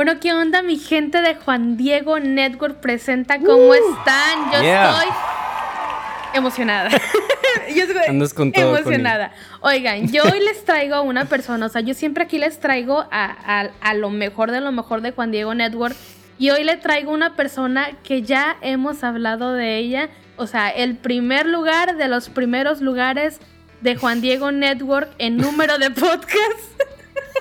Bueno, ¿qué onda mi gente de Juan Diego Network presenta? ¿Cómo están? Yo estoy emocionada. yo estoy Andas con todo, emocionada. Oigan, yo hoy les traigo a una persona, o sea, yo siempre aquí les traigo a, a lo mejor de lo mejor de Juan Diego Network. Y hoy le traigo una persona que ya hemos hablado de ella. O sea, el primer lugar de los primeros lugares de Juan Diego Network en número de podcasts.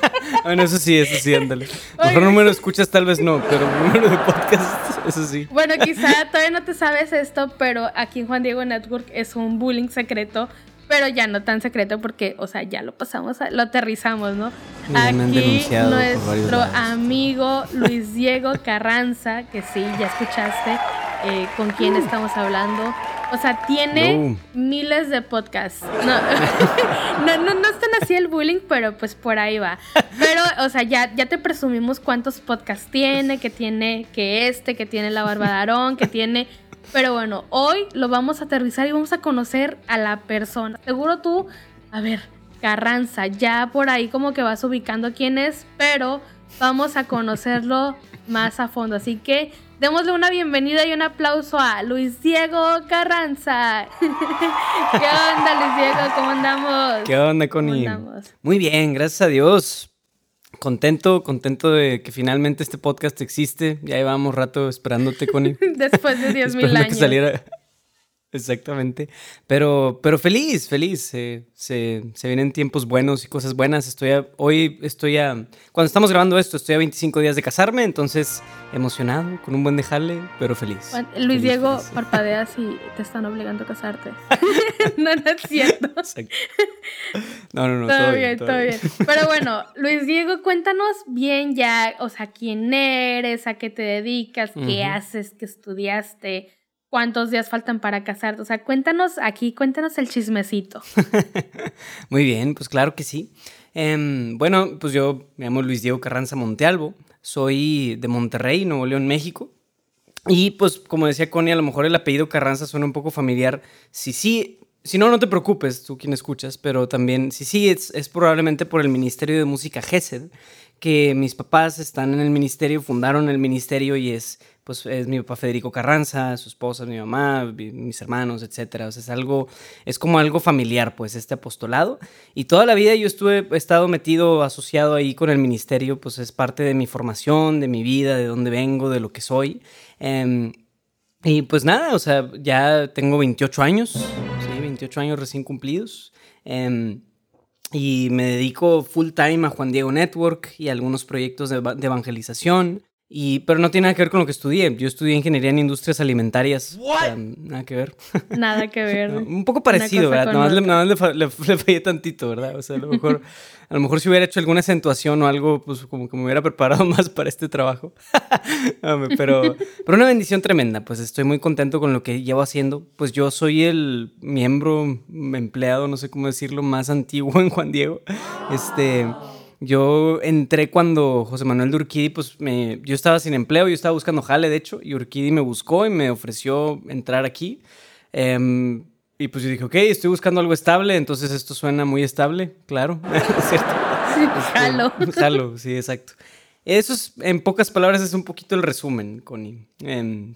bueno, eso sí, eso sí, ándale. Mejor número escuchas, tal vez no, pero número de podcast, eso sí. Bueno, quizá todavía no te sabes esto, pero aquí en Juan Diego Network es un bullying secreto, pero ya no tan secreto porque, o sea, ya lo pasamos, lo aterrizamos, ¿no? aquí nuestro amigo Luis Diego Carranza, que sí, ya escuchaste eh, con quién uh. estamos hablando. O sea, tiene miles de podcasts. No, no, no, están así el bullying, pero pues por ahí va. Pero, o sea, ya, ya te presumimos cuántos podcasts tiene, que tiene, que este, que tiene la Barbadarón, que tiene. Pero bueno, hoy lo vamos a aterrizar y vamos a conocer a la persona. Seguro tú, a ver, Carranza, ya por ahí como que vas ubicando quién es, pero vamos a conocerlo más a fondo. Así que démosle una bienvenida y un aplauso a Luis Diego Carranza. ¿Qué onda, Luis Diego? ¿Cómo andamos? ¿Qué onda, Connie? Muy bien, gracias a Dios. Contento, contento de que finalmente este podcast existe. Ya llevamos rato esperándote, Connie. Después de 10 mil años. que saliera. Exactamente. Pero, pero feliz, feliz. se, se, vienen tiempos buenos y cosas buenas. Estoy hoy estoy a. Cuando estamos grabando esto, estoy a 25 días de casarme, entonces emocionado, con un buen dejale, pero feliz. Luis Diego, parpadeas y te están obligando a casarte. no, no es cierto. No, no, no. Todo, bien, todo bien. Pero bueno, Luis Diego, cuéntanos bien ya, o sea, quién eres, a qué te dedicas, qué haces, qué estudiaste cuántos días faltan para casarte. O sea, cuéntanos aquí, cuéntanos el chismecito. Muy bien, pues claro que sí. Em, bueno, pues yo me llamo Luis Diego Carranza Montealvo, soy de Monterrey, Nuevo León, México. Y pues como decía Connie, a lo mejor el apellido Carranza suena un poco familiar. Sí, sí, si no, no te preocupes, tú quien escuchas, pero también, sí, sí, es, es probablemente por el Ministerio de Música GESED, que mis papás están en el ministerio, fundaron el ministerio y es pues es mi papá Federico Carranza, su esposa, mi mamá, mis hermanos, etcétera. O sea, es algo, es como algo familiar, pues, este apostolado. Y toda la vida yo estuve, he estado metido, asociado ahí con el ministerio, pues es parte de mi formación, de mi vida, de dónde vengo, de lo que soy. Em, y pues nada, o sea, ya tengo 28 años, sí, 28 años recién cumplidos. Em, y me dedico full time a Juan Diego Network y a algunos proyectos de, de evangelización. Y, pero no tiene nada que ver con lo que estudié. Yo estudié ingeniería en industrias alimentarias. nada que ver. Nada que ver. un poco parecido, ¿verdad? Nada más, le, fallé tantito, ¿verdad? O sea, a lo mejor, a lo mejor si hubiera hecho alguna acentuación o algo, pues como que me hubiera preparado más para este trabajo. pero, pero una bendición tremenda. Pues estoy muy contento con lo que llevo haciendo. Pues yo soy el miembro, empleado, no sé cómo decirlo, más antiguo en Juan Diego. Este. Yo entré cuando José Manuel de Urquidi, pues me, yo estaba sin empleo, yo estaba buscando jale, de hecho, y Urquidi me buscó y me ofreció entrar aquí. Em, y pues yo dije, ok, estoy buscando algo estable, entonces esto suena muy estable, claro, ¿cierto? jalo. Este, jalo, sí, exacto. Eso es, en pocas palabras, es un poquito el resumen, Connie.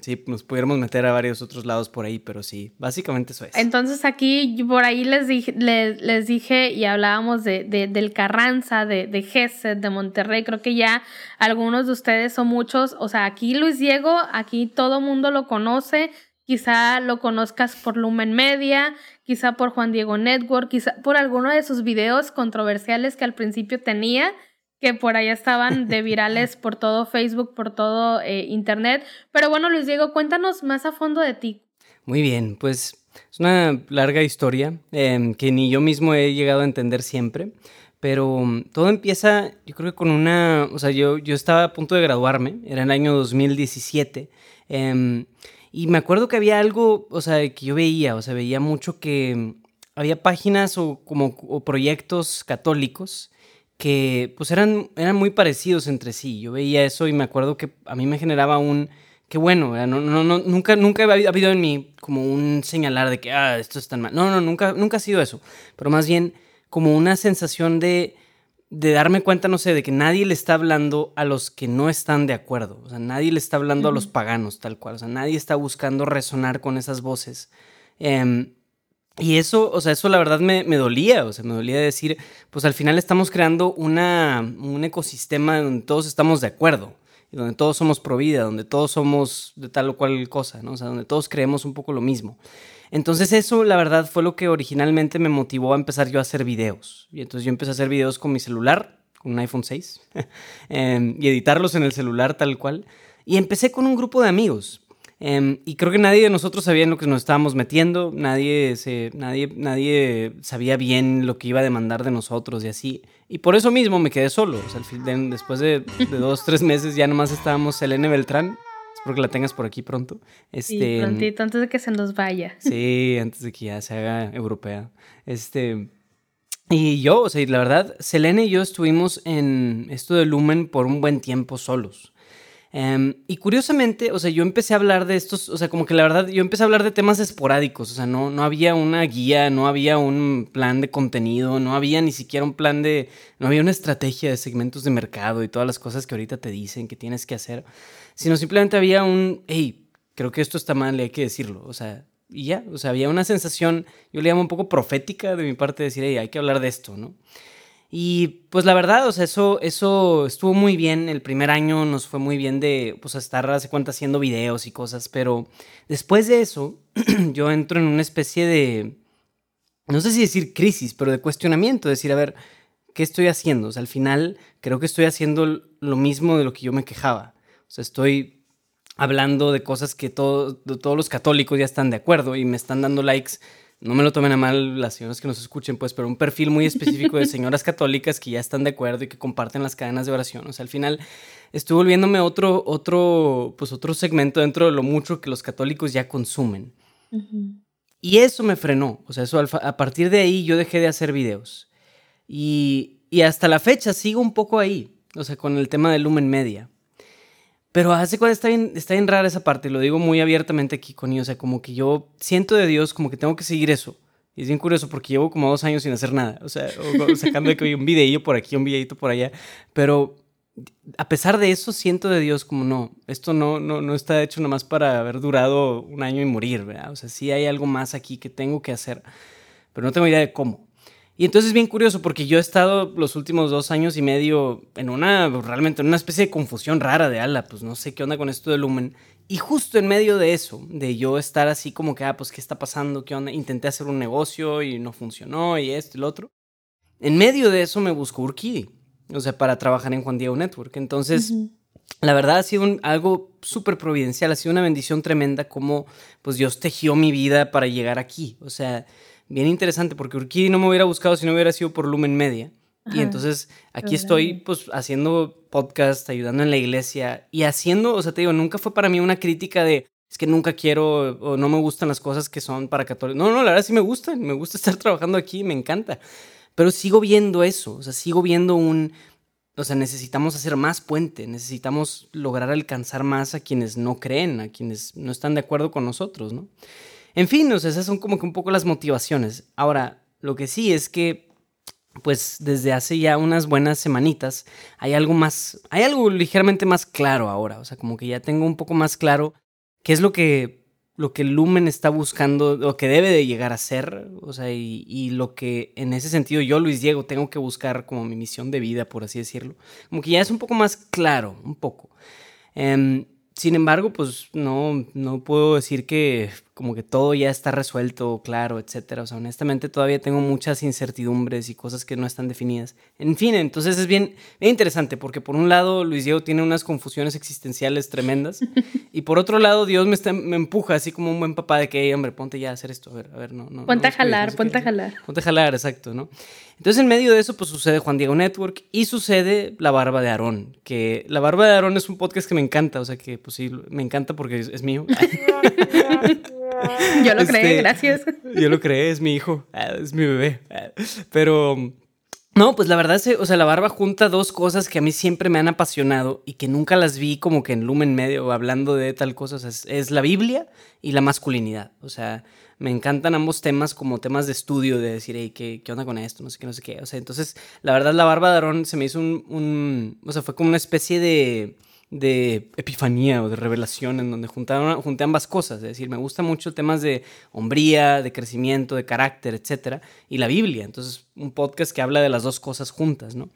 sí, nos pudiéramos meter a varios otros lados por ahí, pero sí, básicamente eso es. Entonces aquí, por ahí les dije, les, dije y hablábamos de, del Carranza, de, de Gesed, de Monterrey. Creo que ya algunos de ustedes son muchos. O sea, aquí Luis Diego, aquí todo mundo lo conoce. Quizá lo conozcas por Lumen Media, quizá por Juan Diego Network, quizá por alguno de sus videos controversiales que al principio tenía que por allá estaban de virales por todo Facebook, por todo eh, Internet. Pero bueno, Luis Diego, cuéntanos más a fondo de ti. Muy bien, pues es una larga historia em, que ni yo mismo he llegado a entender siempre. Pero mm, todo empieza, yo creo que con una, o sea, yo, yo estaba a punto de graduarme, era el año 2017, em, y me acuerdo que había algo, o sea, que yo veía, o sea, veía mucho que había páginas o como o proyectos católicos que pues eran, eran muy parecidos entre sí. Yo veía eso y me acuerdo que a mí me generaba un... Qué bueno, no, no, no, nunca, nunca ha habido en mí como un señalar de que, ah, esto es tan mal. No, no, nunca, nunca ha sido eso. Pero más bien como una sensación de, de darme cuenta, no sé, de que nadie le está hablando a los que no están de acuerdo. O sea, nadie le está hablando a los paganos, tal cual. O sea, nadie está buscando resonar con esas voces. Em, y eso, o sea, eso la verdad me, dolía. O sea, me dolía decir, pues al final estamos creando un ecosistema donde todos estamos de acuerdo. Y donde todos somos pro vida, donde todos somos de tal o cual cosa, ¿no? O sea, donde todos creemos un poco lo mismo. Entonces eso, la verdad, fue lo que originalmente me motivó a empezar yo a hacer videos. Y entonces yo empecé a hacer videos con mi celular, con un iPhone 6, em, y editarlos en el celular tal cual. Y empecé con un grupo de amigos. Em, y creo que nadie de nosotros sabía en lo que nos estábamos metiendo, nadie, se, nadie, nadie sabía bien lo que iba a demandar de nosotros y así. Y por eso mismo me quedé solo. O sea, después de, de dos, tres meses ya nomás estábamos Selene Beltrán Espero que la tengas por aquí pronto. Este, sí, prontito, antes de que se nos vaya. Sí, antes de que ya se haga europea. Este. Y yo, o sea, la verdad, Selene y yo estuvimos en esto de Lumen por un buen tiempo solos. Em, y curiosamente, o sea, yo empecé a hablar de estos, o sea, como que la verdad, yo empecé a hablar de temas esporádicos, o sea, no, no había una guía, no había un plan de contenido, no había ni siquiera un plan de, no había una estrategia de segmentos de mercado y todas las cosas que ahorita te dicen que tienes que hacer sino simplemente había un, hey, creo que esto está mal y hay que decirlo, o sea, y ya, o sea, había una sensación, yo le llamo un poco profética de mi parte, de decir, hey, hay que hablar de esto, ¿no? Y pues la verdad, o sea, eso, eso estuvo muy bien. El primer año nos fue muy bien de, pues, estar, hace cuenta, haciendo videos y cosas. Pero después de eso, yo entro en una especie de, no sé si decir crisis, pero de cuestionamiento. Decir, a ver, ¿qué estoy haciendo? O sea, al final creo que estoy haciendo lo mismo de lo que yo me quejaba. O sea, estoy hablando de cosas que todos los católicos ya están de acuerdo y me están dando likes. No me lo tomen a mal las señoras que nos escuchen, pues, pero un perfil muy específico de señoras católicas que ya están de acuerdo y que comparten las cadenas de oración. O sea, al final estoy volviéndome otro, otro, pues, otro segmento dentro de lo mucho que los católicos ya consumen. Y eso me frenó. O sea, eso a partir de ahí yo dejé de hacer videos. Y, y hasta la fecha sigo un poco ahí. O sea, con el tema de Lumen Media. Pero hace cuando está bien, está bien rara esa parte, lo digo muy abiertamente aquí con o sea, como que yo siento de Dios como que tengo que seguir eso. Y es bien curioso porque llevo como dos años sin hacer nada, o sea, sacando de que un videillo por aquí, un videito por allá, pero a pesar de eso siento de Dios como no, esto no, no, no está hecho nada más para haber durado un año y morir, ¿verdad? O sea, sí hay algo más aquí que tengo que hacer, pero no tengo idea de cómo. Y entonces es bien curioso porque yo he estado los últimos dos años y medio en una, realmente en una especie de confusión rara de ala, pues no sé qué onda con esto de Lumen. Y justo en medio de eso, de yo estar así como que, ah, pues qué está pasando, qué onda, intenté hacer un negocio y no funcionó y esto y lo otro. En medio de eso me buscó Urquidi, o sea, para trabajar en Juan Diego Network. Entonces, la verdad ha sido algo súper providencial, ha sido una bendición tremenda como pues Dios tejió mi vida para llegar aquí. O sea, bien interesante porque Urquidi no me hubiera buscado si no hubiera sido por Lumen Media. y entonces aquí estoy pues haciendo podcast, ayudando en la iglesia y haciendo, o sea, te digo, nunca fue para mí una crítica de es que nunca quiero o no me gustan las cosas que son para católicos. No, no, la verdad sí me gustan, me gusta estar trabajando aquí, me encanta. Pero sigo viendo eso, o sea, sigo viendo un, o sea, necesitamos hacer más puente, necesitamos lograr alcanzar más a quienes no creen, a quienes no están de acuerdo con nosotros, ¿no? En fin, o sea, esas son como que un poco las motivaciones. Ahora, lo que sí es que, pues desde hace ya unas buenas semanitas, hay algo más, hay algo ligeramente más claro ahora. O sea, como que ya tengo un poco más claro qué es lo que, lo que Lumen está buscando, lo que debe de llegar a ser. O sea, y, lo que en ese sentido yo, Luis Diego, tengo que buscar como mi misión de vida, por así decirlo. Como que ya es un poco más claro, un poco. Em, sin embargo, pues no, no puedo decir que como que todo ya está resuelto, claro, etcétera. O sea, honestamente todavía tengo muchas incertidumbres y cosas que no están definidas. En fin, entonces es bien, interesante porque por un lado Luis Diego tiene unas confusiones existenciales tremendas y por otro lado Dios me, está, me empuja así como un buen papá de que, hombre, ponte ya a hacer esto, a ver, a ver, no, no. Ponte a jalar, ponte a jalar. Ponte a jalar, exacto, ¿no? Entonces en medio de eso pues sucede Juan Diego Network y sucede La Barba de Aarón, que La Barba de Aarón es un podcast que me encanta, o sea que pues sí, me encanta porque es, es mío. Yo lo creé, este, gracias. Yo lo creé, es mi hijo, es mi bebé. Pero No, pues la verdad, es, o sea, la barba junta dos cosas que a mí siempre me han apasionado y que nunca las vi como que en Lumen Medio hablando de tal cosa. es, la Biblia y la masculinidad. O sea, me encantan ambos temas como temas de estudio, de decir, hey, ¿qué, ¿qué, onda con esto? No sé qué, no sé qué. O sea, entonces, la verdad, la barba de Aarón se me hizo un, un o sea, fue como una especie de de epifanía o de revelación en donde juntaron, junté ambas cosas. Es decir, me gusta mucho temas de hombría, de crecimiento, de carácter, etcétera, y la Biblia. Entonces, un podcast que habla de las dos cosas juntas, ¿no?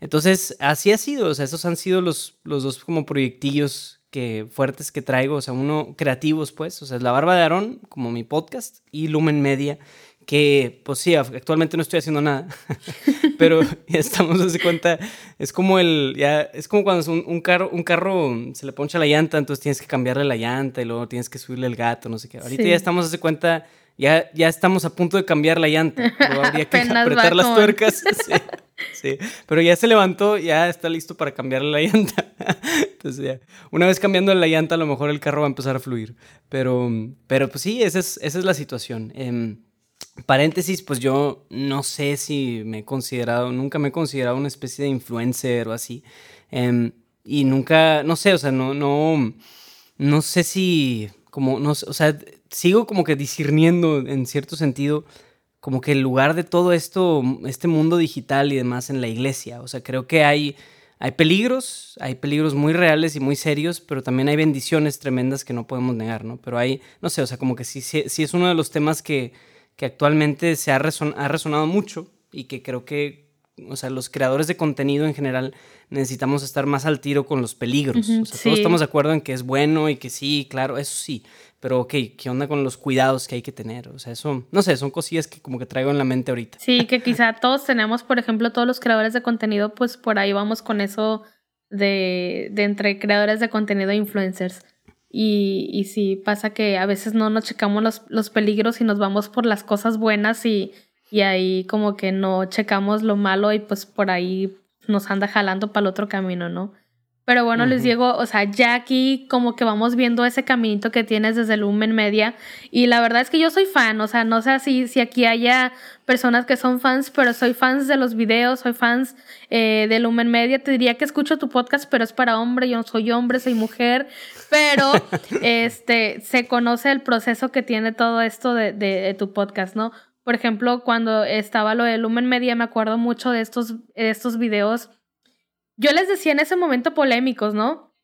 Entonces, así ha sido. O sea, esos han sido los, los dos como proyectillos que, fuertes que traigo. O sea, uno creativos, pues. O sea, es La Barba de Aarón, como mi podcast, y Lumen Media, que pues sí, actualmente no estoy haciendo nada, pero ya estamos, de cuenta, es como el, ya, es como cuando un, un, carro, un carro se le poncha la llanta, entonces tienes que cambiarle la llanta y luego tienes que subirle el gato, no sé qué. Ahorita ya estamos, de cuenta, ya, ya estamos a punto de cambiar la llanta, habría que apretar las tuercas, sí, pero ya se levantó, ya está listo para cambiarle la llanta. Entonces ya, una vez cambiando la llanta, a lo mejor el carro va a empezar a fluir, pero, pero pues sí, esa es, esa es la situación. Eh, paréntesis, pues yo no sé si me he considerado, nunca me he considerado una especie de influencer o así. Em, y nunca, no sé, o sea, no, no, no sé si, como, no, o sea, sigo como que discerniendo en cierto sentido, como que el lugar de todo esto, este mundo digital y demás en la iglesia. O sea, creo que hay, hay peligros, hay peligros muy reales y muy serios, pero también hay bendiciones tremendas que no podemos negar, ¿no? Pero hay, no sé, o sea, como que sí, sí es uno de los temas que que actualmente se ha, ha resonado mucho y que creo que, o sea, los creadores de contenido en general necesitamos estar más al tiro con los peligros. o sea, Todos estamos de acuerdo en que es bueno y que sí, claro, eso sí. Pero, ok, ¿qué onda con los cuidados que hay que tener? O sea, eso, no sé, son cosillas que como que traigo en la mente ahorita. Sí, que quizá todos tenemos, por ejemplo, todos los creadores de contenido, pues por ahí vamos con eso de, de entre creadores de contenido e influencers. Y, y sí, pasa que a veces no nos checamos los, los peligros y nos vamos por las cosas buenas y, y ahí como que no checamos lo malo y pues por ahí nos anda jalando para el otro camino, ¿no? Pero bueno, les digo, o sea, ya aquí como que vamos viendo ese caminito que tienes desde Lumen Media. Y la verdad es que yo soy fan, o sea, no sé si, si aquí haya personas que son fans, pero soy fans de los videos, soy fans eh, de Lumen Media. Te diría que escucho tu podcast, pero es para hombre, yo no soy hombre, soy mujer. Pero este se conoce el proceso que tiene todo esto de, de tu podcast, ¿no? Por ejemplo, cuando estaba lo de Lumen Media, me acuerdo mucho de estos, de estos videos yo les decía en ese momento polémicos, ¿no?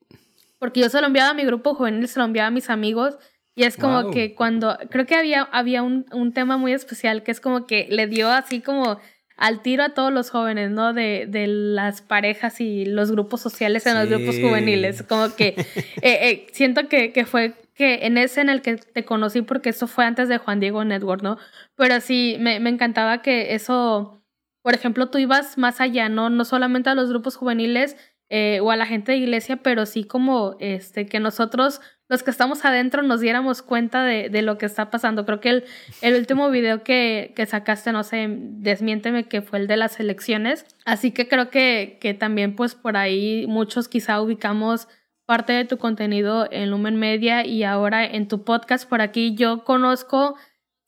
Porque yo se lo enviaba a mi grupo juvenil, se lo enviaba a mis amigos. Y es como que cuando, creo que había, había un, un, tema muy especial que es como que le dio así como al tiro a todos los jóvenes, ¿no? De, de las parejas y los grupos sociales en los grupos juveniles. Como que eh, eh, siento que, que, fue que en ese en el que te conocí, porque eso fue antes de Juan Diego Network, ¿no? Pero sí, me, me encantaba que eso por ejemplo, tú ibas más allá, ¿no? No solamente a los grupos juveniles eh, o a la gente de iglesia, pero sí como este, que nosotros, los que estamos adentro, nos diéramos cuenta de, de lo que está pasando. Creo que el, el último video que, que, sacaste, no sé, desmiénteme, que fue el de las elecciones. Así que creo que, que también, pues por ahí muchos quizá ubicamos parte de tu contenido en Lumen Media y ahora en tu podcast por aquí. Yo conozco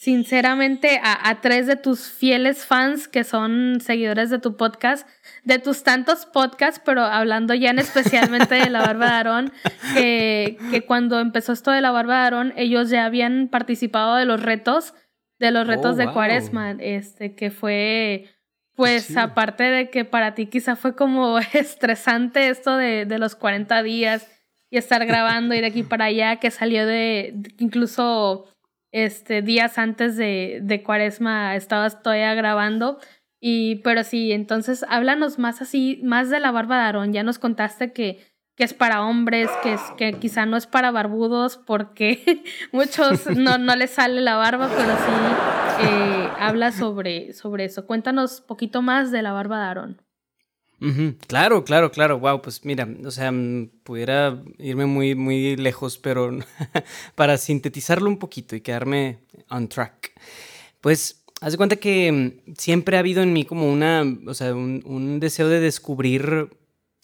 sinceramente a, tres de tus fieles fans que son seguidores de tu podcast, de tus tantos podcasts, pero hablando ya en especialmente de la Barba de Aarón, que, que cuando empezó esto de la Barba de Aarón, ellos ya habían participado de los retos, de los retos oh, de Cuaresma, este, que fue, pues aparte de que para ti quizá fue como estresante esto de, de los 40 días y estar grabando y de aquí para allá, que salió de incluso este, días antes de, de Cuaresma estabas todavía grabando. Y, pero sí, entonces háblanos más así, más de la barba de Aarón. Ya nos contaste que, que es para hombres, que, es, que quizá no es para barbudos, porque muchos no, no les sale la barba, pero sí eh, habla sobre, sobre eso. Cuéntanos poquito más de la barba de Aarón. Claro, claro, claro. Wow, pues mira, o sea, mm, pudiera irme muy, muy lejos, pero para sintetizarlo un poquito y quedarme on track. Pues, haz de cuenta que mm, siempre ha habido en mí como una, o sea, un, deseo de descubrir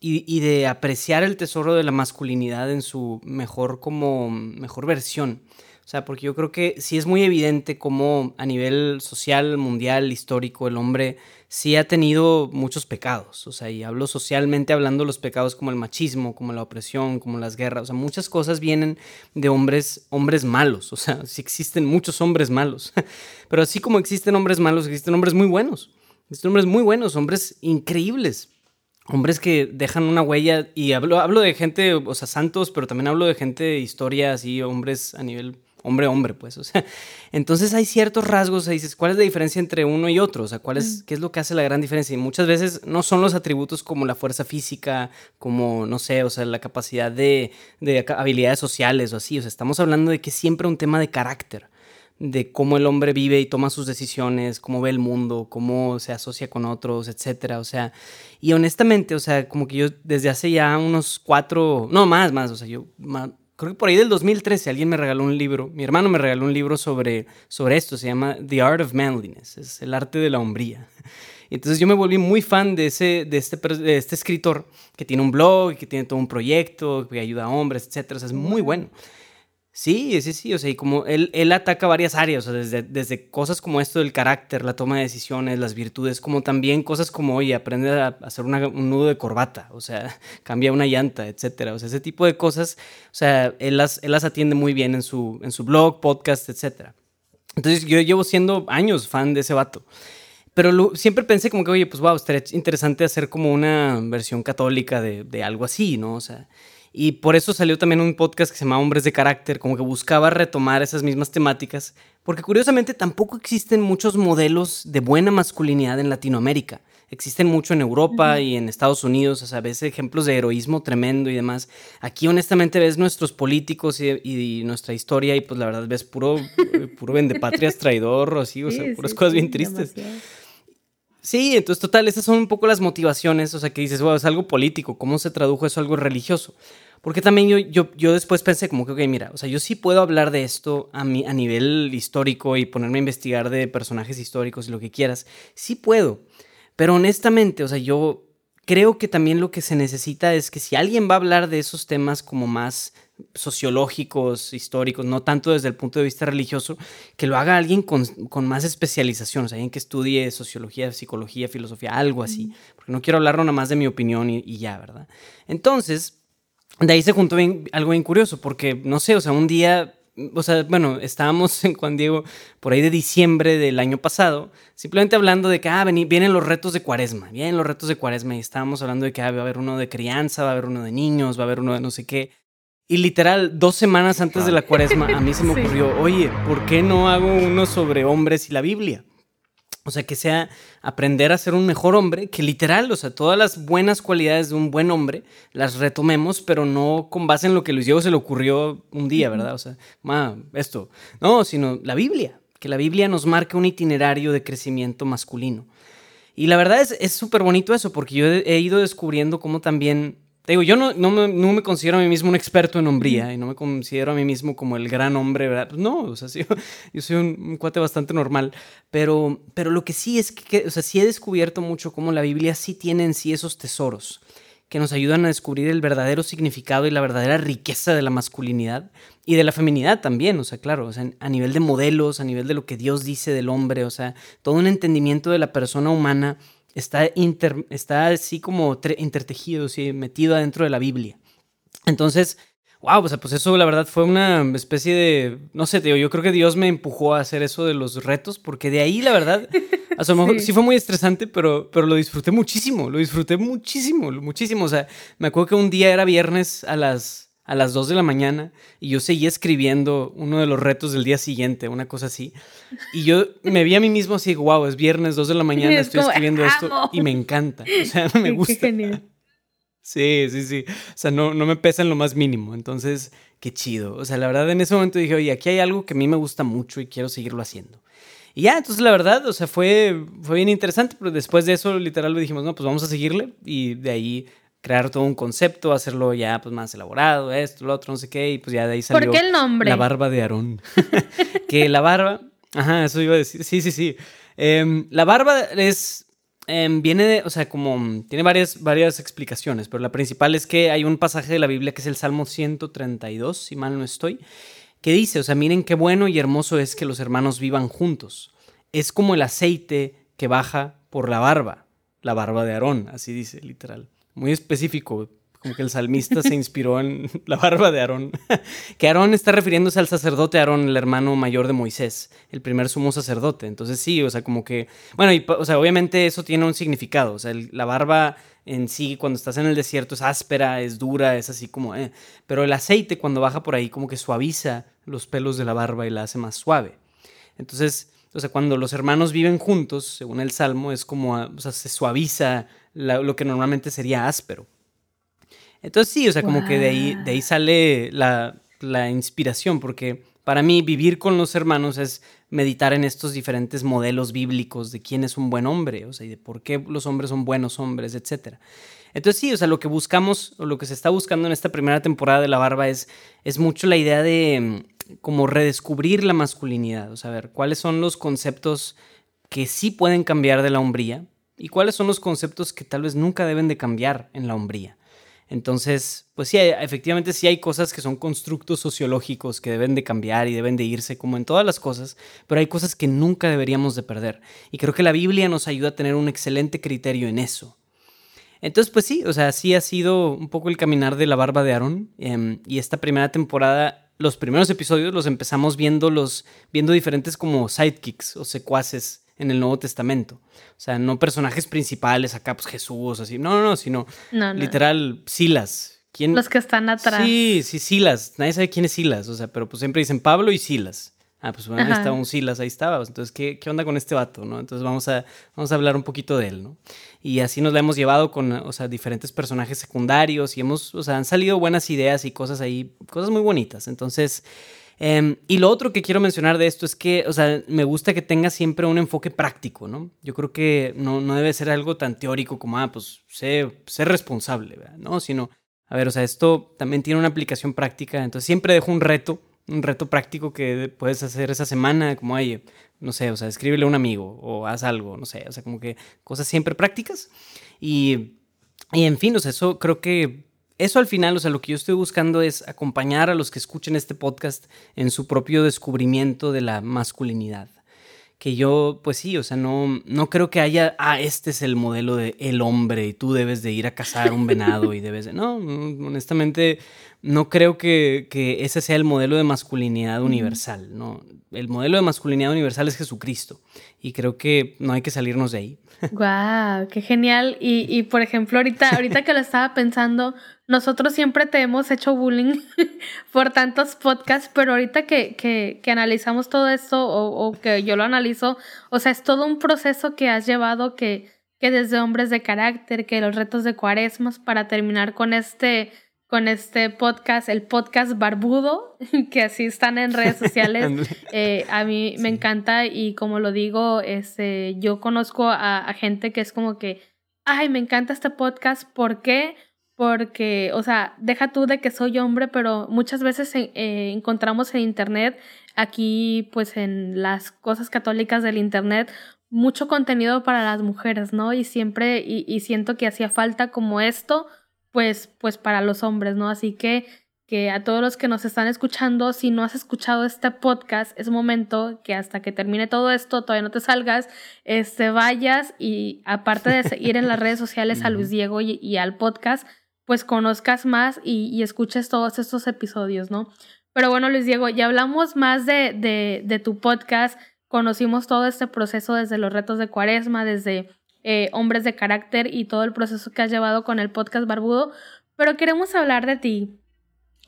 y, y, de apreciar el tesoro de la masculinidad en su mejor, como, mejor versión. O sea, porque yo creo que sí es muy evidente cómo a nivel social, mundial, histórico, el hombre sí ha tenido muchos pecados. O sea, y hablo socialmente hablando los pecados como el machismo, como la opresión, como las guerras. O sea, muchas cosas vienen de hombres, hombres malos. O sea, sí existen muchos hombres malos. Pero así como existen hombres malos, existen hombres muy buenos. Existen hombres muy buenos, hombres increíbles hombres que dejan una huella y hablo, hablo de gente, o sea, santos, pero también hablo de gente de historia, así, hombres a nivel hombre hombre, pues, o sea, entonces hay ciertos rasgos, o dices, ¿cuál es la diferencia entre uno y otro? O sea, ¿cuál es, ¿qué es lo que hace la gran diferencia? Y muchas veces no son los atributos como la fuerza física, como, no sé, o sea, la capacidad de, de habilidades sociales o así, o sea, estamos hablando de que es siempre un tema de carácter de cómo el hombre vive y toma sus decisiones, cómo ve el mundo, cómo se asocia con otros, etcétera. O sea, y honestamente, o sea, como que yo desde hace ya unos cuatro, no más, más, o sea, yo creo que por ahí del 2013 alguien me regaló un libro, mi hermano me regaló un libro sobre, sobre esto, se llama The Art of Manliness, es el arte de la hombría. Entonces yo me volví muy fan de, ese, de, este, de este escritor que tiene un blog, que tiene todo un proyecto, que ayuda a hombres, etcétera. O sea, es muy bueno. Sí, sí, sí, o sea, y como él, él ataca varias áreas, o sea, desde, desde cosas como esto del carácter, la toma de decisiones, las virtudes, como también cosas como, oye, aprende a hacer un nudo de corbata, o sea, cambia una llanta, etcétera, o sea, ese tipo de cosas, o sea, él las, él las atiende muy bien en su, en su blog, podcast, etcétera. Entonces, yo llevo siendo años fan de ese vato. Pero siempre pensé como que, oye, pues wow, estaría interesante hacer como una versión católica de, de algo así, ¿no? O sea, y por eso salió también un podcast que se llama Hombres de Carácter, como que buscaba retomar esas mismas temáticas, porque curiosamente tampoco existen muchos modelos de buena masculinidad en Latinoamérica. Existen mucho en Europa y en Estados Unidos, o sea, ves ejemplos de heroísmo tremendo y demás. Aquí honestamente ves nuestros políticos y, nuestra historia y pues la verdad ves puro, puro vendepatrias traidor o así, o sea, puras cosas bien tristes. Sí, entonces total, esas son un poco las motivaciones, o sea, que dices, wow, es algo político, ¿cómo se tradujo eso a algo religioso? Porque también yo, yo, yo después pensé como que, ok, mira, o sea, yo sí puedo hablar de esto a, a nivel histórico y ponerme a investigar de personajes históricos y lo que quieras, sí puedo, pero honestamente, o sea, yo creo que también lo que se necesita es que si alguien va a hablar de esos temas como más sociológicos, históricos, no tanto desde el punto de vista religioso, que lo haga alguien con, más especialización, o sea, alguien que estudie sociología, psicología, filosofía, algo así, porque no quiero hablar nada más de mi opinión y, ya, ¿verdad? Entonces, de ahí se juntó algo bien curioso, porque, no sé, o sea, un día o sea, bueno, estábamos en Juan Diego por ahí de diciembre del año pasado, simplemente hablando de que, ah, vienen los retos de cuaresma, vienen los retos de cuaresma, y estábamos hablando de que ah, va a haber uno de crianza, va a haber uno de niños, va a haber uno de no sé qué. Y literal, dos semanas antes de la cuaresma, a mí se me ocurrió, oye, ¿por qué no hago uno sobre hombres y la Biblia? O sea, que sea aprender a ser un mejor hombre, que literal, o sea, todas las buenas cualidades de un buen hombre las retomemos, pero no con base en lo que Luis Diego se le ocurrió un día, ¿verdad? O sea, ma, esto. No, sino la Biblia, que la Biblia nos marca un itinerario de crecimiento masculino. Y la verdad es súper bonito eso, porque yo he ido descubriendo cómo también digo, yo no, no, me, no, me, considero a mí mismo un experto en hombría y no me considero a mí mismo como el gran hombre, ¿verdad? Pues no, o sea, sí, yo soy un, cuate bastante normal, pero, pero lo que sí es que, o sea, sí he descubierto mucho cómo la Biblia sí tiene en sí esos tesoros que nos ayudan a descubrir el verdadero significado y la verdadera riqueza de la masculinidad y de la feminidad también, o sea, claro, o sea, a nivel de modelos, a nivel de lo que Dios dice del hombre, o sea, todo un entendimiento de la persona humana está, está así como intertejido, ¿sí? metido adentro de la Biblia. Entonces, wow, pues, pues eso la verdad fue una especie de, no sé, tío, yo creo que Dios me empujó a hacer eso de los retos, porque de ahí la verdad, a lo mejor sí. fue muy estresante, pero, pero lo disfruté muchísimo, lo disfruté muchísimo, muchísimo. O sea, me acuerdo que un día era viernes a las a las 2 de la mañana y yo seguía escribiendo uno de los retos del día siguiente, una cosa así. Y yo me vi a mí mismo así, wow, es viernes, 2 de la mañana, estoy escribiendo esto y me encanta. O sea, me gusta. Qué genial. Sí, sí, sí. O sea, no, no me pesa en lo más mínimo. Entonces, qué chido. O sea, la verdad, en ese momento dije, oye, aquí hay algo que a mí me gusta mucho y quiero seguirlo haciendo. Y ya, entonces la verdad, o sea, fue, fue bien interesante, pero después de eso, literal, le dijimos, no, pues vamos a seguirle. Y de ahí crear todo un concepto, hacerlo ya pues más elaborado, esto, lo otro, no sé qué, y pues ya de ahí salió ¿Por qué el nombre? La barba de Aarón. que la barba, ajá, eso iba a decir, sí, sí, sí. Em, la barba es, em, viene de, o sea, como, tiene varias, varias explicaciones, pero la principal es que hay un pasaje de la Biblia que es el Salmo 132, si mal no estoy, que dice, o sea, miren qué bueno y hermoso es que los hermanos vivan juntos. Es como el aceite que baja por la barba, la barba de Aarón, así dice, literal. Muy específico, como que el salmista se inspiró en la barba de Aarón. que Aarón está refiriéndose al sacerdote Aarón, el hermano mayor de Moisés, el primer sumo sacerdote. Entonces sí, o sea, como que, bueno, y, o sea, obviamente eso tiene un significado. O sea, la barba en sí, cuando estás en el desierto, es áspera, es dura, es así como, eh. pero el aceite cuando baja por ahí como que suaviza los pelos de la barba y la hace más suave. Entonces, o sea, cuando los hermanos viven juntos, según el Salmo, es como, o sea, se suaviza lo que normalmente sería áspero. Entonces sí, o sea, como que de ahí, de ahí sale la, inspiración, porque para mí vivir con los hermanos es meditar en estos diferentes modelos bíblicos de quién es un buen hombre, o sea, y de por qué los hombres son buenos hombres, etc. Entonces sí, o sea, lo que buscamos, o lo que se está buscando en esta primera temporada de La Barba es, es mucho la idea de mm, como redescubrir la masculinidad, o sea, ver cuáles son los conceptos que sí pueden cambiar de la hombría y cuáles son los conceptos que tal vez nunca deben de cambiar en la hombría. Entonces, pues sí, efectivamente sí hay cosas que son constructos sociológicos que deben de cambiar y deben de irse como en todas las cosas, pero hay cosas que nunca deberíamos de perder. Y creo que la Biblia nos ayuda a tener un excelente criterio en eso. Entonces, pues sí, o sea, sí ha sido un poco el caminar de la barba de Aarón. Em, y esta primera temporada, los primeros episodios los empezamos viendo, los, viendo diferentes como sidekicks o secuaces en el Nuevo Testamento. O sea, no personajes principales acá, pues Jesús, así. No, no, no, sino literal Silas. ¿Quién? Los que están atrás. Sí, sí, Silas. Nadie sabe quién es Silas. O sea, pero pues siempre dicen Pablo y Silas. Ah, pues bueno, ahí estaba un Silas, ahí estaba. Entonces, ¿qué, ¿qué, onda con este vato? ¿no? Entonces vamos a, vamos a hablar un poquito de él, ¿no? Y así nos la hemos llevado con, o sea, diferentes personajes secundarios y hemos, o sea, han salido buenas ideas y cosas ahí, cosas muy bonitas. Entonces, Em, y lo otro que quiero mencionar de esto es que, o sea, me gusta que tenga siempre un enfoque práctico, ¿no? Yo creo que no, no debe ser algo tan teórico como, ah, pues, sé, ser responsable, ¿verdad? No, sino, a ver, o sea, esto también tiene una aplicación práctica, entonces siempre dejo un reto, un reto práctico que puedes hacer esa semana, como, oye, no sé, o sea, escríbele a un amigo o haz algo, no sé, o sea, como que cosas siempre prácticas. Y, y en fin, o sea, eso creo que eso al final, o sea, lo que yo estoy buscando es acompañar a los que escuchen este podcast en su propio descubrimiento de la masculinidad. Que yo, pues sí, o sea, no, no creo que haya, ah, este es el modelo de el hombre y tú debes de ir a cazar un venado y debes de... No, honestamente, no creo que, que ese sea el modelo de masculinidad universal, ¿no? El modelo de masculinidad universal es Jesucristo y creo que no hay que salirnos de ahí. ¡Guau! ¡Qué genial! Y, y por ejemplo, ahorita, ahorita que lo estaba pensando, nosotros siempre te hemos hecho bullying por tantos podcasts, pero ahorita que, que, que analizamos todo esto o, o, que yo lo analizo, o sea, es todo un proceso que has llevado que, que desde hombres de carácter, que los retos de cuaresmas, para terminar con este con este podcast, el podcast barbudo, que así están en redes sociales. Eh, a mí me encanta y como lo digo, este, yo conozco a, gente que es como que, ay, me encanta este podcast, ¿por qué? Porque, o sea, deja tú de que soy hombre, pero muchas veces eh, encontramos en Internet, aquí pues en las cosas católicas del Internet, mucho contenido para las mujeres, ¿no? Y siempre, y, y siento que hacía falta como esto pues, pues para los hombres, ¿no? Así que, que a todos los que nos están escuchando, si no has escuchado este podcast, es momento que hasta que termine todo esto, todavía no te salgas, este, vayas y aparte de seguir en las redes sociales a Luis Diego y, al podcast, pues conozcas más y, y, escuches todos estos episodios, ¿no? Pero bueno, Luis Diego, ya hablamos más de, de, de tu podcast, conocimos todo este proceso desde los retos de cuaresma, desde eh, hombres de carácter y todo el proceso que has llevado con el podcast Barbudo, pero queremos hablar de ti.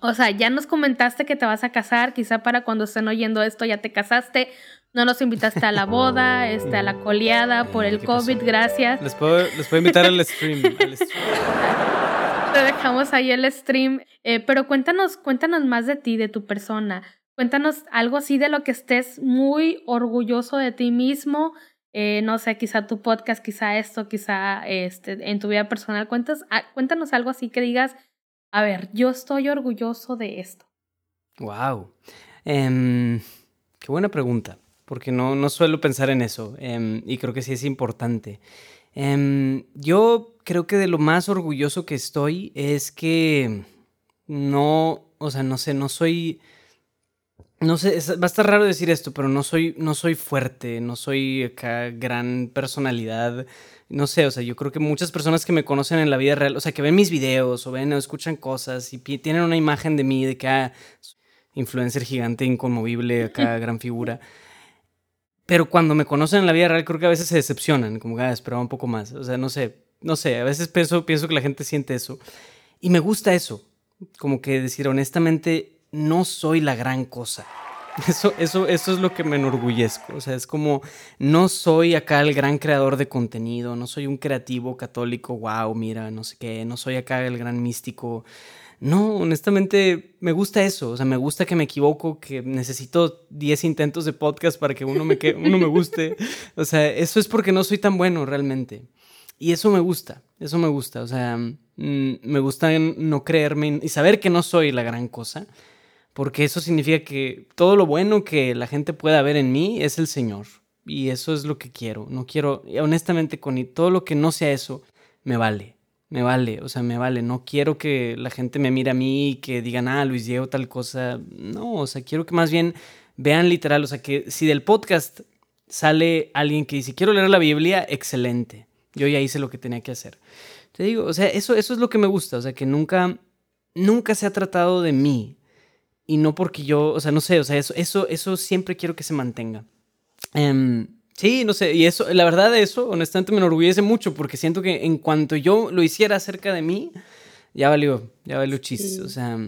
O sea, ya nos comentaste que te vas a casar, quizá para cuando estén oyendo esto ya te casaste, no nos invitaste a la boda, este, a la coleada por el COVID, gracias. Les puedo, les puedo invitar al stream. Te dejamos ahí el stream, eh, pero cuéntanos, cuéntanos más de ti, de tu persona. Cuéntanos algo así de lo que estés muy orgulloso de ti mismo, eh, no sé, quizá tu podcast, quizá esto, quizá este, en tu vida personal. Ah, cuéntanos algo así que digas, a ver, yo estoy orgulloso de esto. Wow. Em, qué buena pregunta, porque no, no suelo pensar en eso em, y creo que sí es importante. Em, yo creo que de lo más orgulloso que estoy es que no, o sea, no sé, no soy no sé, va a estar raro decir esto, pero no soy, no soy fuerte, no soy acá gran personalidad. No sé, o sea, yo creo que muchas personas que me conocen en la vida real, o sea, que ven mis videos o ven o escuchan cosas y tienen una imagen de mí de que, ah, influencer gigante, inconmovible, acá, gran figura. Pero cuando me conocen en la vida real, creo que a veces se decepcionan, como que ah, esperaba un poco más. O sea, no sé, no sé, a veces pienso, pienso que la gente siente eso. Y me gusta eso, como que decir honestamente, no soy la gran cosa. Eso, eso, eso es lo que me enorgullezco. O sea, es como, no soy acá el gran creador de contenido, no soy un creativo católico, wow, mira, no sé qué, no soy acá el gran místico. No, honestamente me gusta eso, o sea, me gusta que me equivoco, que necesito 10 intentos de podcast para que uno me, que uno me guste. O sea, eso es porque no soy tan bueno realmente. Y eso me gusta, eso me gusta, o sea, mm, me gusta no creerme y saber que no soy la gran cosa porque eso significa que todo lo bueno que la gente pueda ver en mí es el Señor. Y eso es lo que quiero. No quiero, honestamente, con todo lo que no sea eso, me vale. Me vale, o sea, me vale. No quiero que la gente me mire a mí y que digan, ah, Luis Diego, tal cosa. No, o sea, quiero que más bien vean literal, o sea, que si del podcast sale alguien que dice, quiero leer la Biblia, excelente. Yo ya hice lo que tenía que hacer. Te digo, o sea, eso, eso es lo que me gusta, o sea, que nunca, nunca se ha tratado de mí, y no porque yo, o sea, no sé, o sea, eso, eso, eso siempre quiero que se mantenga. Em, sí, no sé, y eso, la verdad, eso honestamente me enorgullece mucho porque siento que en cuanto yo lo hiciera acerca de mí, ya valió, ya valió chis, o sea.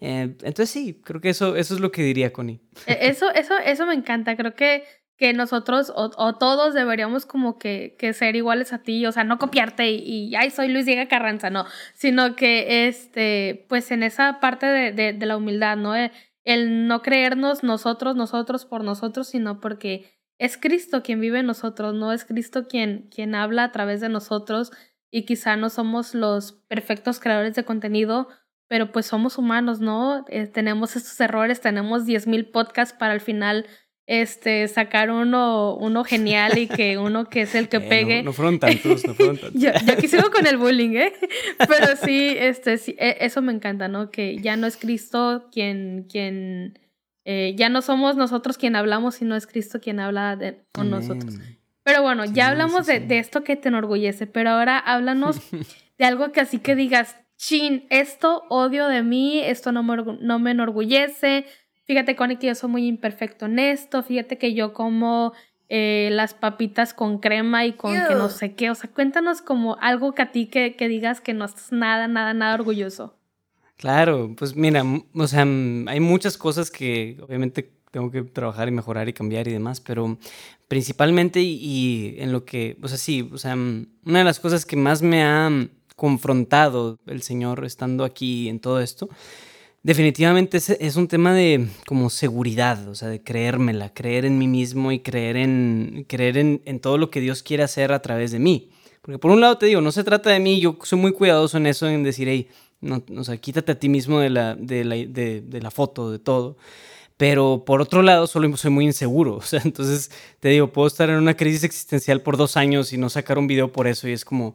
Eh, entonces sí, creo que eso, eso es lo que diría Connie. E, eso, eso, eso me encanta. Creo que que nosotros o, todos deberíamos como que, que, ser iguales a ti, o sea, no copiarte y, ay, soy Luis Diego Carranza, no, sino que, este, pues en esa parte de, de, la humildad, ¿no? El, el, no creernos nosotros, nosotros por nosotros, sino porque es Cristo quien vive en nosotros, no es Cristo quien, quien habla a través de nosotros y quizá no somos los perfectos creadores de contenido, pero pues somos humanos, ¿no? Eh, tenemos estos errores, tenemos 10.000 podcasts para al final este, sacar uno, uno genial y que uno que es el que pegue. No, fueron tantos, no fueron tantos. yo, aquí sigo con el bullying, ¿eh? Pero sí, este, sí, e, eso me encanta, ¿no? Que ya no es Cristo quien, quien, eh, ya no somos nosotros quien hablamos, sino es Cristo quien habla de, con nosotros. Pero bueno, ya hablamos De, de, esto que te enorgullece, pero ahora háblanos de algo que así que digas, chin, esto odio de mí, esto no me, no me enorgullece, Fíjate, Connie, que yo soy muy imperfecto en esto. Fíjate que yo como eh, las papitas con crema y con que no sé qué. O sea, cuéntanos como algo que a ti que, que digas que no estás nada, nada, nada orgulloso. Claro, pues mira, o sea, hay muchas cosas que obviamente tengo que trabajar y mejorar y cambiar y demás, pero principalmente y, en lo que, o sea, sí, o sea, una de las cosas que más me ha confrontado el Señor estando aquí en todo esto Definitivamente es, un tema de como seguridad, o sea, de creérmela, creer en mí mismo y creer en, creer en, todo lo que Dios quiere hacer a través de mí. Porque por un lado te digo, no se trata de mí, yo soy muy cuidadoso en eso, en decir, hey, no, o sea, quítate a ti mismo de la, de la, de, de la foto, de todo. Pero por otro lado, solo soy muy inseguro. O sea, entonces te digo, puedo estar en una crisis existencial por dos años y no sacar un video por eso. Y es como,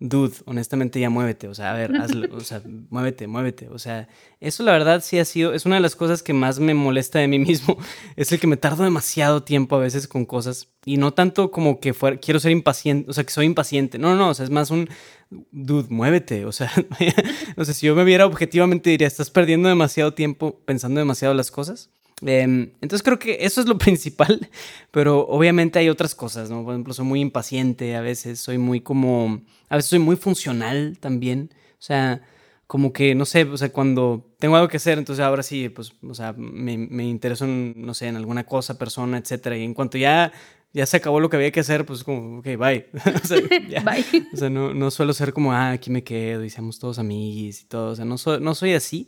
dude, honestamente ya muévete, o sea, a ver, hazlo, o sea, muévete, muévete, o sea, eso la verdad sí ha sido, es una de las cosas que más me molesta de mí mismo, es el que me tardo demasiado tiempo a veces con cosas y no tanto como que fuera, quiero ser impaciente, o sea, que soy impaciente, no, no, o sea, es más un, dude, muévete, o sea, o sea, si yo me viera objetivamente diría, estás perdiendo demasiado tiempo pensando demasiado las cosas. Em, entonces creo que eso es lo principal, pero obviamente hay otras cosas, ¿no? Por ejemplo, soy muy impaciente a veces, soy muy como, a veces soy muy funcional también, o sea, como que, no sé, o sea, cuando tengo algo que hacer, entonces ahora sí, pues, o sea, me, me intereso en, no sé, en alguna cosa, persona, etcétera, y en cuanto ya ya se acabó lo que había que hacer, pues como, ok, bye. o sea, bye. O sea, no, no, suelo ser como, ah, aquí me quedo y seamos todos amigos y todo. O sea, no, no soy así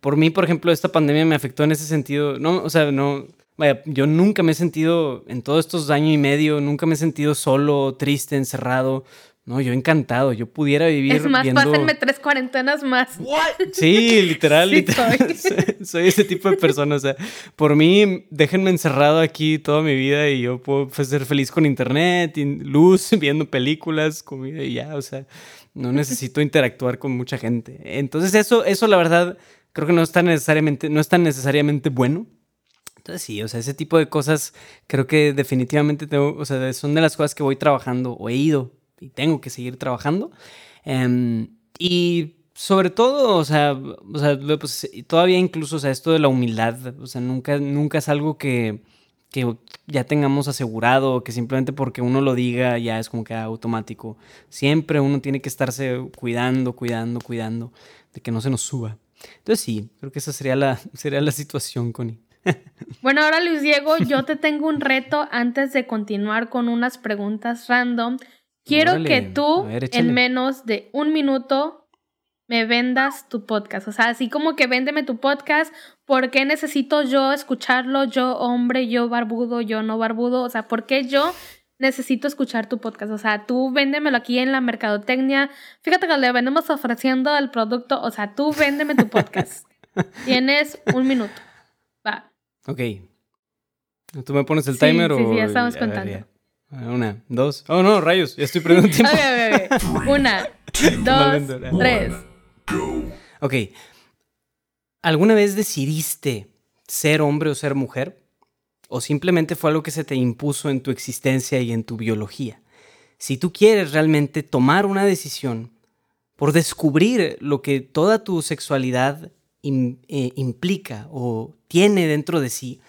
por mí, por ejemplo, esta pandemia me afectó en ese sentido. No, o sea, no. Vaya, yo nunca me he sentido, en todos estos años y medio, nunca me he sentido solo, triste, encerrado. No, yo encantado, yo pudiera vivir. Es más, pásenme tres cuarentenas más. Sí, literal, literal. Soy. soy. ese tipo de persona. O sea, por mí, déjenme encerrado aquí toda mi vida y yo puedo pues, ser feliz con internet, luz, viendo películas, comida y ya. O sea, no necesito interactuar con mucha gente. Entonces, eso, eso la verdad, creo que no es tan necesariamente, no es tan necesariamente bueno. Entonces sí, o sea, ese tipo de cosas creo que definitivamente tengo, o sea, son de las cosas que voy trabajando o he ido y tengo que seguir trabajando. Em, y sobre todo, o sea, o sea pues, todavía incluso, o sea, esto de la humildad, o sea, nunca, nunca es algo que, que ya tengamos asegurado, que simplemente porque uno lo diga ya es como que automático. Siempre uno tiene que estarse cuidando, cuidando, cuidando de que no se nos suba. Entonces sí, creo que esa sería la, sería la situación, Connie. Bueno, ahora Luis Diego, yo te tengo un reto antes de continuar con unas preguntas random. Quiero que tú, en menos de un minuto, me vendas tu podcast. O sea, así como que véndeme tu podcast, ¿por qué necesito yo escucharlo? Yo hombre, yo barbudo, yo no barbudo. O sea, ¿por qué yo necesito escuchar tu podcast? O sea, tú véndemelo aquí en la mercadotecnia. Fíjate que le venimos ofreciendo el producto. O sea, tú véndeme tu podcast. Tienes un minuto. Va. Ok. ¿Tú me pones el timer o...? Sí, ya estamos contando. Una, dos. Oh, no, rayos, ya estoy perdiendo tiempo. Una, dos, tres. Ok. ¿Alguna vez decidiste ser hombre o ser mujer? ¿O simplemente fue algo que se te impuso en tu existencia y en tu biología? Si tú quieres realmente tomar una decisión por descubrir lo que toda tu sexualidad eh, implica o tiene dentro de sí,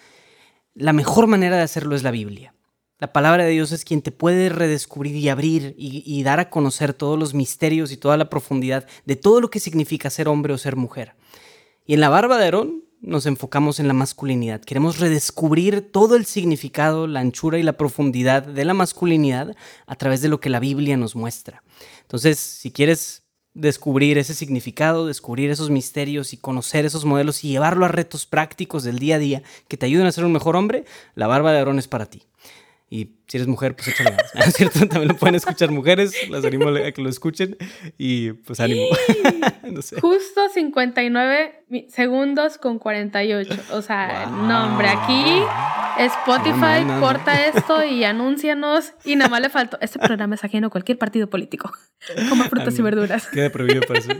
la mejor manera de hacerlo es la Biblia. La palabra de Dios es quien te puede redescubrir y abrir y, dar a conocer todos los misterios y toda la profundidad de todo lo que significa ser hombre o ser mujer. Y en la barba de Aarón nos enfocamos en la masculinidad. Queremos redescubrir todo el significado, la anchura y la profundidad de la masculinidad a través de lo que la Biblia nos muestra. Entonces, si quieres descubrir ese significado, descubrir esos misterios y conocer esos modelos y llevarlo a retos prácticos del día a día que te ayuden a ser un mejor hombre, la barba de Aarón es para ti. Y si eres mujer, pues échale ganas. ¿Es cierto? También lo pueden escuchar mujeres. Las animo a que lo escuchen. Y pues ánimo. no sé. Justo 59 segundos con 48. O sea, no, hombre, aquí Spotify corta esto y anúncianos. Y nada más le faltó. Este programa es ajeno a cualquier partido político. Como frutas y verduras. Queda prohibido para eso.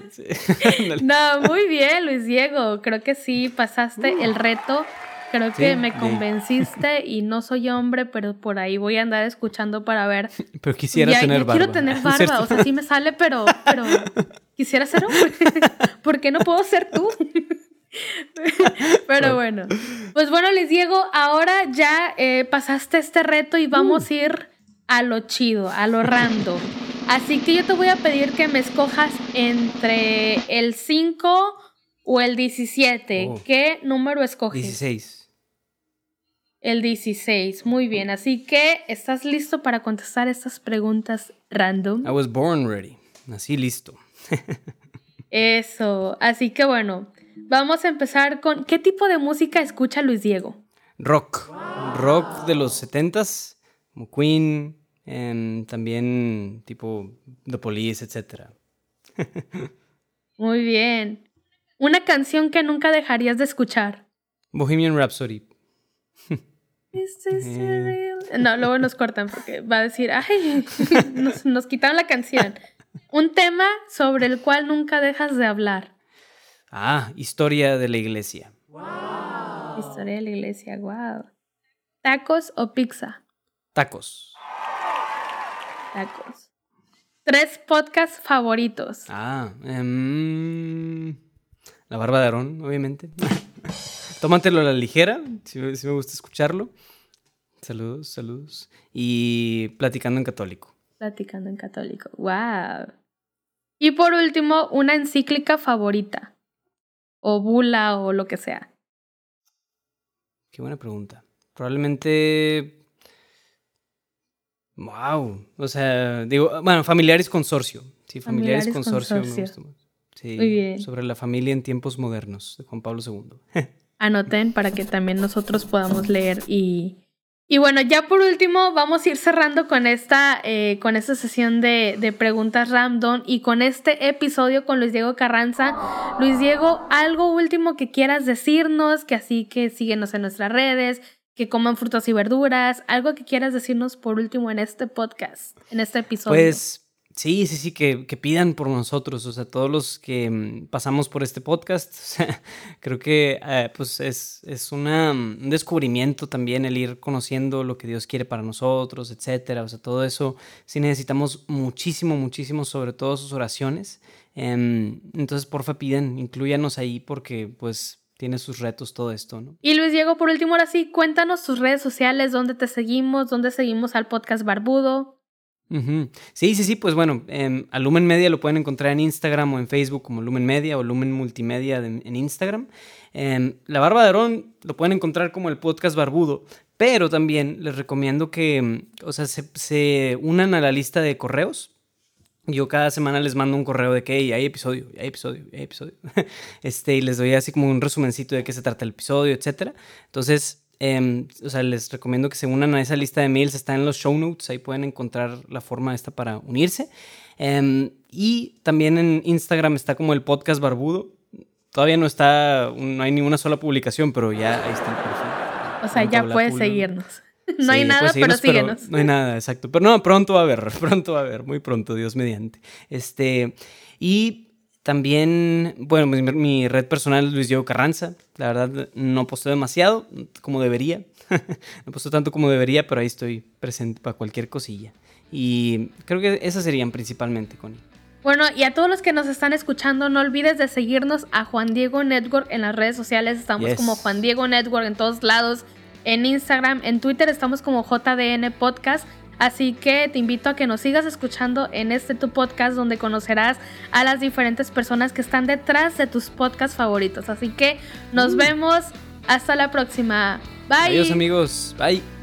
no, muy bien, Luis Diego. Creo que sí pasaste el reto Creo que me convenciste y no soy hombre, pero por ahí voy a andar escuchando para ver. Pero quisiera tener barba. Quiero tener barba, o sea, sí me sale, pero, pero quisiera ser hombre. ¿Por qué no puedo ser tú? pero bueno. Pues bueno, les Diego, ahora ya eh, pasaste este reto y vamos uh. a ir a lo chido, a lo rando. Así que yo te voy a pedir que me escojas entre el 5 o el 17. ¿Qué número escoges? 16. El 16, muy bien. Así que, ¿estás listo para contestar estas preguntas random? I was born ready. Nací listo. Eso. Así que bueno, vamos a empezar con ¿qué tipo de música escucha Luis Diego? Rock. Rock de los 70s, como Queen, em, también tipo The Police, etc. muy bien. Una canción que nunca dejarías de escuchar. Bohemian Rhapsody. Eh. No, luego nos cortan porque va a decir, ay, nos, nos quitaron la canción. Un tema sobre el cual nunca dejas de hablar. Ah, historia de la iglesia. Historia de la iglesia, wow. ¿Tacos o pizza? Tacos. Tacos. Tres podcasts favoritos. Ah, em, La Barba de Aarón, obviamente. Tómatelo a la ligera, si, me gusta escucharlo. Saludos, saludos. Y Platicando en Católico. Platicando en Católico. ¡Wow! Y por último, una encíclica favorita. O bula o lo que sea. Qué buena pregunta. Probablemente. Wow. O sea, digo, bueno, Familiares Consorcio. Sí, Familiares, Consorcio, Sí, Muy bien. Sobre la familia en tiempos modernos de Juan Pablo II. anoten para que también nosotros podamos leer y... Y bueno, ya por último vamos a ir cerrando con esta, eh, con esta sesión de, de, preguntas random y con este episodio con Luis Diego Carranza. Luis Diego, algo último que quieras decirnos, que así que síguenos en nuestras redes, que coman frutas y verduras, algo que quieras decirnos por último en este podcast, en este episodio. Pues Sí, sí, sí, que, pidan por nosotros, o sea, todos los que mm, pasamos por este podcast, o sea, creo que eh, pues es, es una, mm, un descubrimiento también el ir conociendo lo que Dios quiere para nosotros, etcétera, o sea, todo eso sí necesitamos muchísimo, muchísimo, sobre todo sus oraciones. Em, entonces, porfa, piden, incluyanos ahí porque pues tiene sus retos todo esto, ¿no? Y Luis Diego, por último, ahora sí, cuéntanos tus redes sociales, dónde te seguimos, dónde seguimos al podcast Barbudo. Sí, sí, sí, pues bueno, eh, Lumen Media lo pueden encontrar en Instagram o en Facebook como Lumen Media o Lumen Multimedia en Instagram. Em, la Barba de Aarón lo pueden encontrar como el podcast barbudo, pero también les recomiendo que, em, o sea, se, unan a la lista de correos. Yo cada semana les mando un correo de que hay episodio, hay episodio, hay episodio. este, y les doy así como un resumencito de qué se trata el episodio, etc. Entonces, Em, o sea, les recomiendo que se unan a esa lista de mails, está en los show notes, ahí pueden encontrar la forma esta para unirse. Em, y también en Instagram está como el podcast barbudo. Todavía no está, no hay ninguna sola publicación, pero ya ahí está el perfil. O sea, ya puedes seguirnos. No hay nada, pero síguenos. no hay nada, exacto. Pero no, pronto va a haber, pronto va a haber, muy pronto, Dios mediante. Este, y también, bueno, mi, red personal es Luis Diego Carranza. La verdad, no posteo demasiado, como debería. no posteo tanto como debería, pero ahí estoy presente para cualquier cosilla. Y creo que esas serían principalmente, Connie. Bueno, y a todos los que nos están escuchando, no olvides de seguirnos a Juan Diego Network en las redes sociales. Estamos como Juan Diego Network en todos lados. En Instagram, en Twitter estamos como JDN Podcast. Así que te invito a que nos sigas escuchando en este tu podcast donde conocerás a las diferentes personas que están detrás de tus podcasts favoritos. Así que nos uh. vemos. Hasta la próxima. Bye. Adiós amigos. Bye.